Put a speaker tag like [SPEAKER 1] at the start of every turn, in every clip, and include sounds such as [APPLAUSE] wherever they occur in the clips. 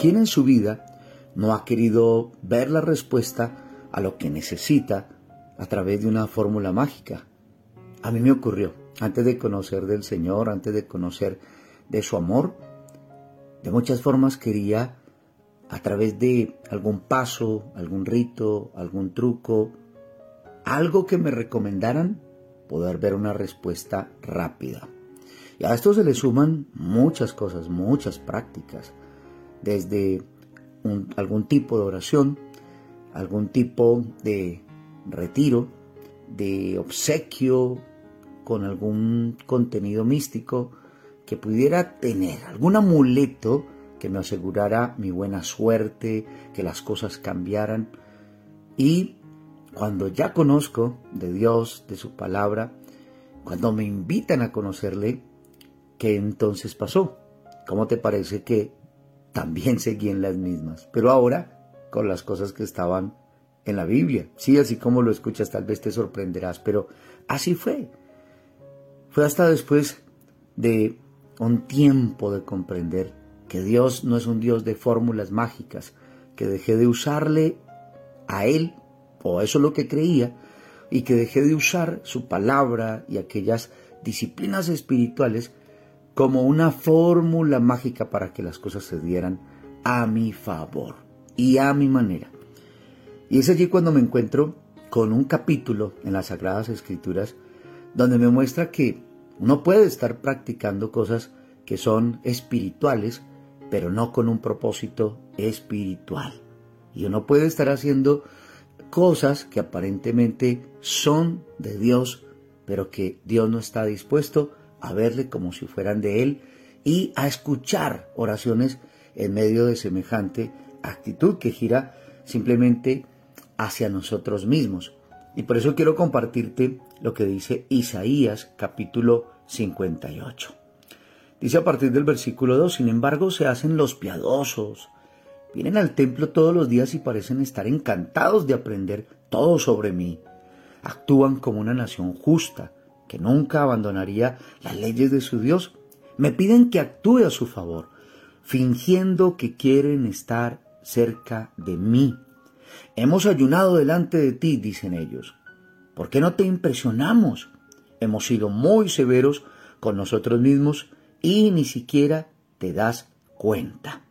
[SPEAKER 1] ¿quién en su vida no ha querido ver la respuesta a lo que necesita a través de una fórmula mágica? A mí me ocurrió, antes de conocer del Señor, antes de conocer de su amor, de muchas formas quería, a través de algún paso, algún rito, algún truco, algo que me recomendaran, poder ver una respuesta rápida. Y a esto se le suman muchas cosas, muchas prácticas, desde algún tipo de oración, algún tipo de retiro, de obsequio con algún contenido místico que pudiera tener, algún amuleto que me asegurara mi buena suerte, que las cosas cambiaran. Y cuando ya conozco de Dios, de su palabra, cuando me invitan a conocerle, ¿qué entonces pasó? ¿Cómo te parece que también [LAUGHS] seguí en las mismas? Pero ahora con las cosas que estaban en la Biblia. Sí, así como lo escuchas, tal vez te sorprenderás, pero así fue. Fue hasta después de un tiempo de comprender que Dios no es un Dios de fórmulas mágicas, que dejé de usarle a Él, o eso es lo que creía, y que dejé de usar su palabra y aquellas disciplinas espirituales como una fórmula mágica para que las cosas se dieran a mi favor y a mi manera. Y es allí cuando me encuentro con un capítulo en las Sagradas Escrituras donde me muestra que uno puede estar practicando cosas que son espirituales, pero no con un propósito espiritual. Y uno puede estar haciendo cosas que aparentemente son de Dios, pero que Dios no está dispuesto a verle como si fueran de Él y a escuchar oraciones en medio de semejante actitud que gira simplemente hacia nosotros mismos. Y por eso quiero compartirte lo que dice Isaías capítulo 58. Dice a partir del versículo 2, sin embargo se hacen los piadosos, vienen al templo todos los días y parecen estar encantados de aprender todo sobre mí. Actúan como una nación justa, que nunca abandonaría las leyes de su Dios. Me piden que actúe a su favor, fingiendo que quieren estar cerca de mí. Hemos ayunado delante de ti, dicen ellos. ¿Por qué no te impresionamos? Hemos sido muy severos con nosotros mismos y ni siquiera te das cuenta.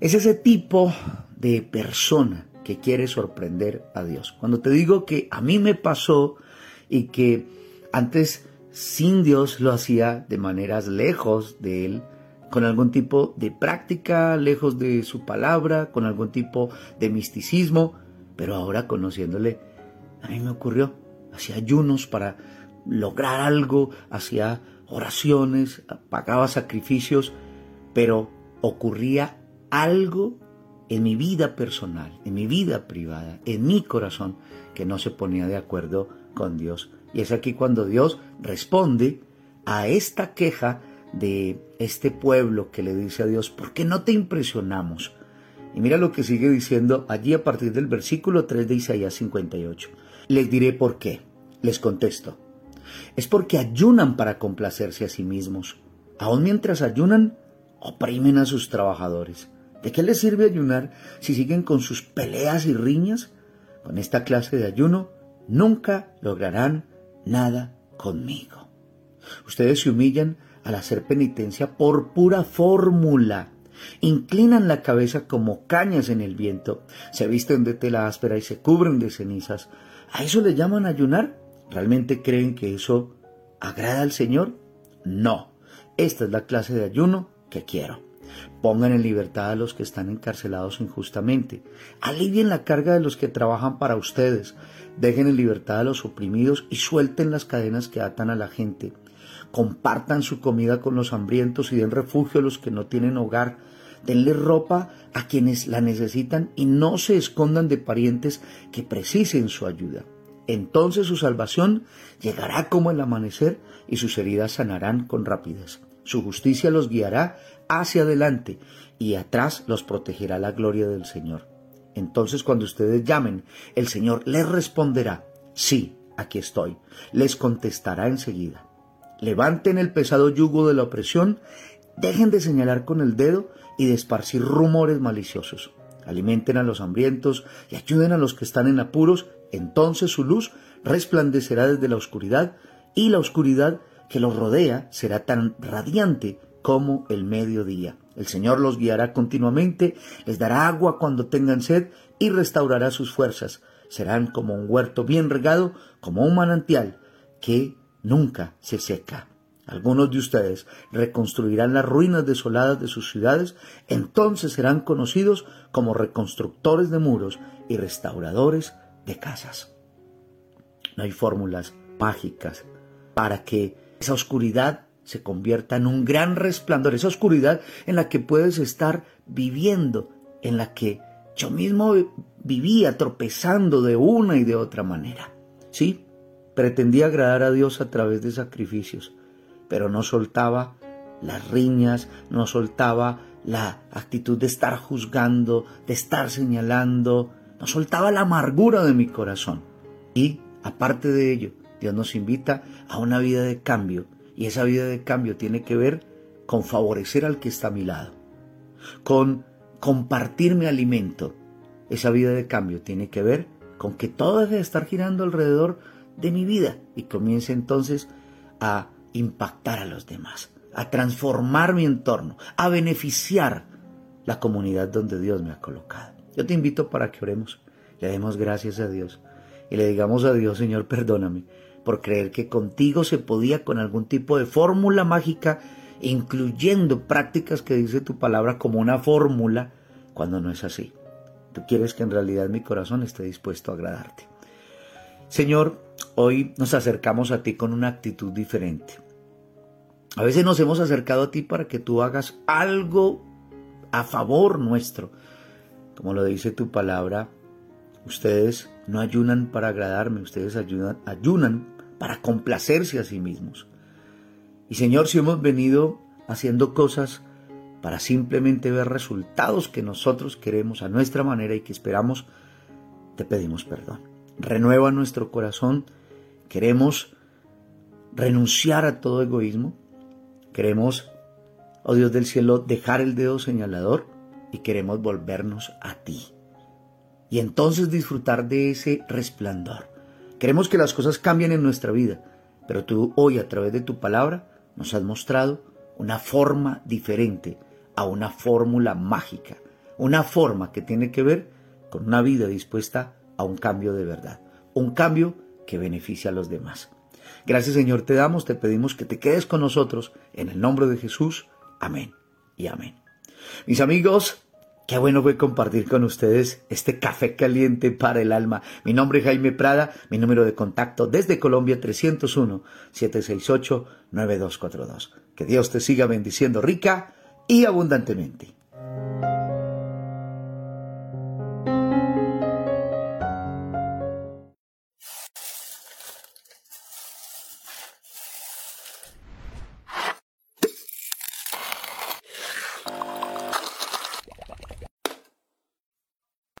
[SPEAKER 1] Es ese tipo de persona que quiere sorprender a Dios. Cuando te digo que a mí me pasó y que antes sin Dios lo hacía de maneras lejos de Él, con algún tipo de práctica, lejos de su palabra, con algún tipo de misticismo, pero ahora conociéndole, a mí me ocurrió, hacía ayunos para lograr algo, hacía oraciones, pagaba sacrificios, pero ocurría algo en mi vida personal, en mi vida privada, en mi corazón, que no se ponía de acuerdo con Dios. Y es aquí cuando Dios responde a esta queja de este pueblo que le dice a Dios, ¿por qué no te impresionamos? Y mira lo que sigue diciendo allí a partir del versículo 3 de Isaías 58. Les diré por qué. Les contesto. Es porque ayunan para complacerse a sí mismos. Aun mientras ayunan, oprimen a sus trabajadores. ¿De qué les sirve ayunar si siguen con sus peleas y riñas? Con esta clase de ayuno nunca lograrán nada conmigo. Ustedes se humillan al hacer penitencia por pura fórmula. Inclinan la cabeza como cañas en el viento, se visten de tela áspera y se cubren de cenizas. ¿A eso le llaman ayunar? ¿Realmente creen que eso agrada al Señor? No. Esta es la clase de ayuno que quiero. Pongan en libertad a los que están encarcelados injustamente. Alivien la carga de los que trabajan para ustedes. Dejen en libertad a los oprimidos y suelten las cadenas que atan a la gente compartan su comida con los hambrientos y den refugio a los que no tienen hogar. Denle ropa a quienes la necesitan y no se escondan de parientes que precisen su ayuda. Entonces su salvación llegará como el amanecer y sus heridas sanarán con rapidez. Su justicia los guiará hacia adelante y atrás los protegerá la gloria del Señor. Entonces cuando ustedes llamen, el Señor les responderá, sí, aquí estoy. Les contestará enseguida. Levanten el pesado yugo de la opresión, dejen de señalar con el dedo y de esparcir rumores maliciosos. Alimenten a los hambrientos y ayuden a los que están en apuros, entonces su luz resplandecerá desde la oscuridad y la oscuridad que los rodea será tan radiante como el mediodía. El Señor los guiará continuamente, les dará agua cuando tengan sed y restaurará sus fuerzas. Serán como un huerto bien regado, como un manantial que nunca se seca. Algunos de ustedes reconstruirán las ruinas desoladas de sus ciudades, entonces serán conocidos como reconstructores de muros y restauradores de casas. No hay fórmulas mágicas para que esa oscuridad se convierta en un gran resplandor, esa oscuridad en la que puedes estar viviendo, en la que yo mismo vivía tropezando de una y de otra manera. Sí, pretendía agradar a Dios a través de sacrificios, pero no soltaba las riñas, no soltaba la actitud de estar juzgando, de estar señalando, no soltaba la amargura de mi corazón. Y, aparte de ello, Dios nos invita a una vida de cambio, y esa vida de cambio tiene que ver con favorecer al que está a mi lado, con compartir mi alimento. Esa vida de cambio tiene que ver con que todo debe estar girando alrededor de mi vida y comience entonces a impactar a los demás, a transformar mi entorno, a beneficiar la comunidad donde Dios me ha colocado. Yo te invito para que oremos, le demos gracias a Dios y le digamos a Dios, Señor, perdóname por creer que contigo se podía con algún tipo de fórmula mágica, incluyendo prácticas que dice tu palabra como una fórmula, cuando no es así. Tú quieres que en realidad mi corazón esté dispuesto a agradarte. Señor, hoy nos acercamos a ti con una actitud diferente. A veces nos hemos acercado a ti para que tú hagas algo a favor nuestro. Como lo dice tu palabra, ustedes no ayunan para agradarme, ustedes ayunan, para complacerse a sí mismos. Y Señor, si hemos venido haciendo cosas para simplemente ver resultados que nosotros queremos a nuestra manera y que esperamos, te pedimos perdón. Renueva nuestro corazón. Queremos renunciar a todo egoísmo. Queremos, oh Dios del cielo, dejar el dedo señalador y queremos volvernos a ti. Y entonces disfrutar de ese resplandor. Queremos que las cosas cambien en nuestra vida, pero tú hoy a través de tu palabra nos has mostrado una forma diferente a una fórmula mágica, una forma que tiene que ver con una vida dispuesta a un cambio de verdad, un cambio que beneficia a los demás. Gracias Señor te damos, te pedimos que te quedes con nosotros en el nombre de Jesús. Amén y amén. Mis amigos, Qué bueno fue compartir con ustedes este café caliente para el alma. Mi nombre es Jaime Prada, mi número de contacto desde Colombia 301-768-9242. Que Dios te siga bendiciendo rica y abundantemente.